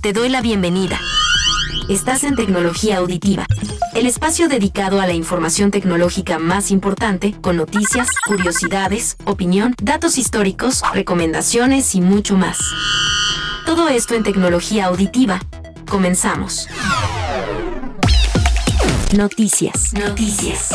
Te doy la bienvenida. Estás en Tecnología Auditiva, el espacio dedicado a la información tecnológica más importante, con noticias, curiosidades, opinión, datos históricos, recomendaciones y mucho más. Todo esto en Tecnología Auditiva. Comenzamos. Noticias. Noticias.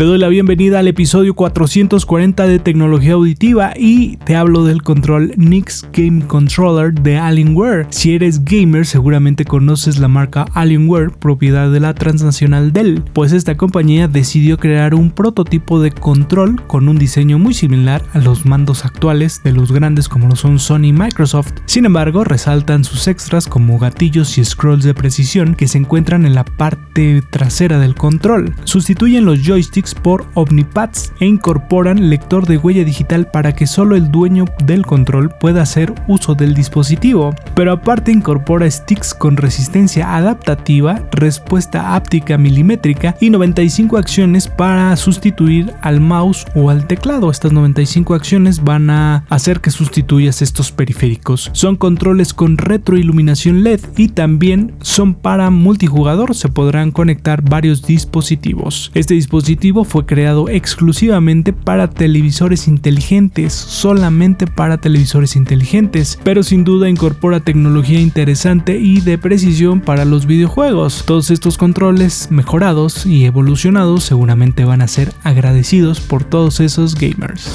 Te doy la bienvenida al episodio 440 de Tecnología Auditiva y te hablo del control Nix Game Controller de Alienware. Si eres gamer seguramente conoces la marca Alienware, propiedad de la transnacional Dell, pues esta compañía decidió crear un prototipo de control con un diseño muy similar a los mandos actuales de los grandes como lo son Sony y Microsoft. Sin embargo, resaltan sus extras como gatillos y scrolls de precisión que se encuentran en la parte trasera del control. Sustituyen los joysticks por Omnipads e incorporan lector de huella digital para que solo el dueño del control pueda hacer uso del dispositivo. Pero aparte incorpora sticks con resistencia adaptativa, respuesta áptica milimétrica y 95 acciones para sustituir al mouse o al teclado. Estas 95 acciones van a hacer que sustituyas estos periféricos. Son controles con retroiluminación LED y también son para multijugador. Se podrán conectar varios dispositivos. Este dispositivo fue creado exclusivamente para televisores inteligentes, solamente para televisores inteligentes, pero sin duda incorpora tecnología interesante y de precisión para los videojuegos. Todos estos controles mejorados y evolucionados seguramente van a ser agradecidos por todos esos gamers.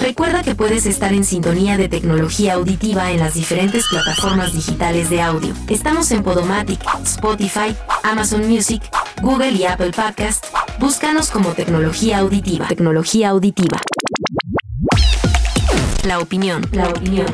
Recuerda que puedes estar en sintonía de tecnología auditiva en las diferentes plataformas digitales de audio. Estamos en Podomatic, Spotify, Amazon Music, Google y Apple Podcast. Búscanos como tecnología auditiva. Tecnología auditiva. La opinión. La opinión.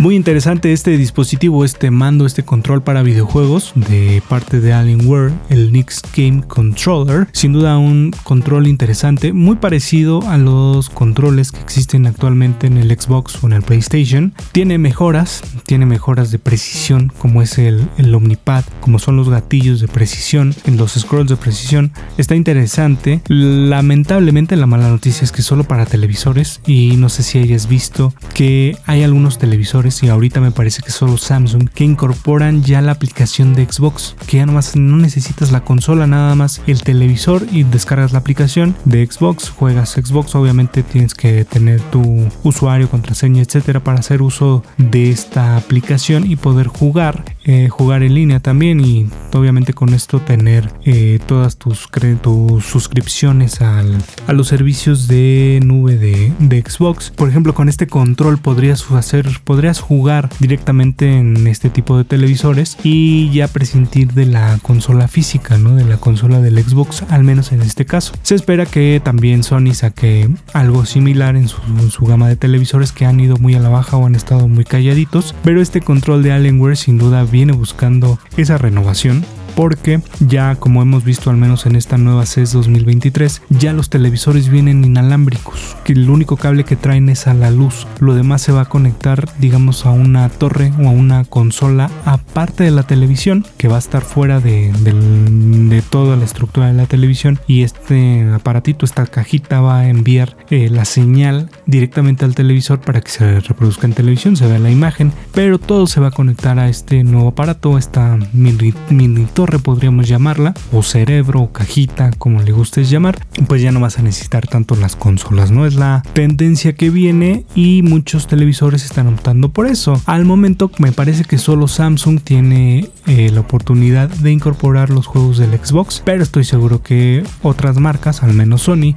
Muy interesante este dispositivo, este mando, este control para videojuegos de parte de Alienware, el Nix Game Controller. Sin duda un control interesante, muy parecido a los controles que existen actualmente en el Xbox o en el PlayStation. Tiene mejoras, tiene mejoras de precisión como es el, el Omnipad, como son los gatillos de precisión, en los scrolls de precisión. Está interesante. Lamentablemente la mala noticia es que solo para televisores y no sé si hayas visto que hay algunos televisores y ahorita me parece que solo Samsung que incorporan ya la aplicación de Xbox, que ya nomás no necesitas la consola, nada más el televisor y descargas la aplicación de Xbox, juegas Xbox, obviamente tienes que tener tu usuario, contraseña, etcétera para hacer uso de esta aplicación y poder jugar, eh, jugar en línea también y obviamente con esto tener eh, todas tus, tus suscripciones al, a los servicios de nube de, de Xbox. Por ejemplo, con este control podrías hacer, podrías jugar directamente en este tipo de televisores y ya prescindir de la consola física, ¿no? De la consola del Xbox, al menos en este caso. Se espera que también Sony saque algo similar en su, su gama de televisores que han ido muy a la baja o han estado muy calladitos, pero este control de Alienware sin duda viene buscando esa renovación porque ya como hemos visto al menos en esta nueva CES 2023, ya los televisores vienen inalámbricos, que el único cable que traen es a la luz, lo demás se va a conectar digamos a una torre o a una consola aparte de la televisión que va a estar fuera de, toda la estructura de la televisión y este aparatito, esta cajita va a enviar eh, la señal directamente al televisor para que se reproduzca en televisión, se vea la imagen, pero todo se va a conectar a este nuevo aparato, esta mini, mini podríamos llamarla, o cerebro, o cajita, como le gustes llamar, pues ya no vas a necesitar tanto las consolas, ¿no? Es la tendencia que viene y muchos televisores están optando por eso. Al momento me parece que solo Samsung tiene eh, la oportunidad de incorporar los juegos del Xbox, pero estoy seguro que otras marcas, al menos Sony,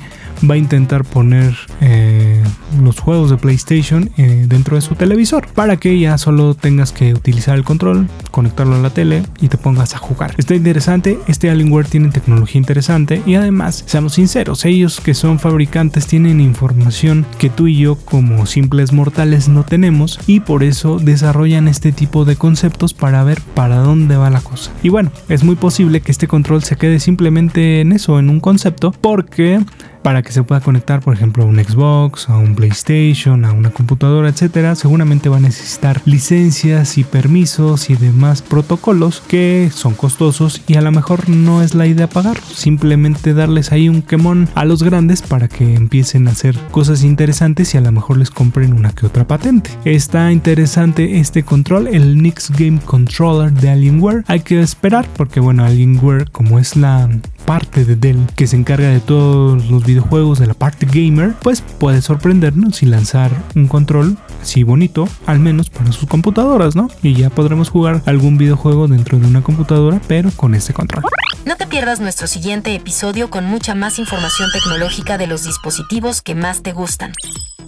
va a intentar poner eh, los juegos de PlayStation eh, dentro de su televisor para que ya solo tengas que utilizar el control, conectarlo a la tele y te pongas a jugar. Está interesante, este Alienware tiene tecnología interesante y además, seamos sinceros, ellos que son fabricantes tienen información que tú y yo como simples mortales no tenemos y por eso desarrollan este tipo de conceptos para ver para dónde va la cosa. Y bueno, es muy posible que este control se quede simplemente en eso, en un concepto, porque para que se pueda conectar, por ejemplo, a un Xbox, a un PlayStation, a una computadora, etcétera, seguramente va a necesitar licencias y permisos y demás protocolos que son costosos y a lo mejor no es la idea pagar, simplemente darles ahí un quemón a los grandes para que empiecen a hacer cosas interesantes y a lo mejor les compren una que otra patente. Está interesante este control, el Nix Game Controller de Alienware. Hay que esperar porque bueno, Alienware como es la parte de Dell que se encarga de todos los videojuegos de la parte gamer, pues puede sorprendernos y lanzar un control así bonito, al menos para sus computadoras, ¿no? Y ya podremos jugar algún videojuego dentro de una computadora, pero con este control. No te pierdas nuestro siguiente episodio con mucha más información tecnológica de los dispositivos que más te gustan.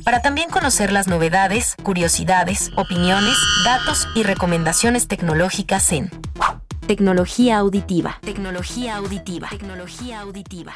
Para también conocer las novedades, curiosidades, opiniones, datos y recomendaciones tecnológicas en Tecnología auditiva. Tecnología auditiva. Tecnología auditiva.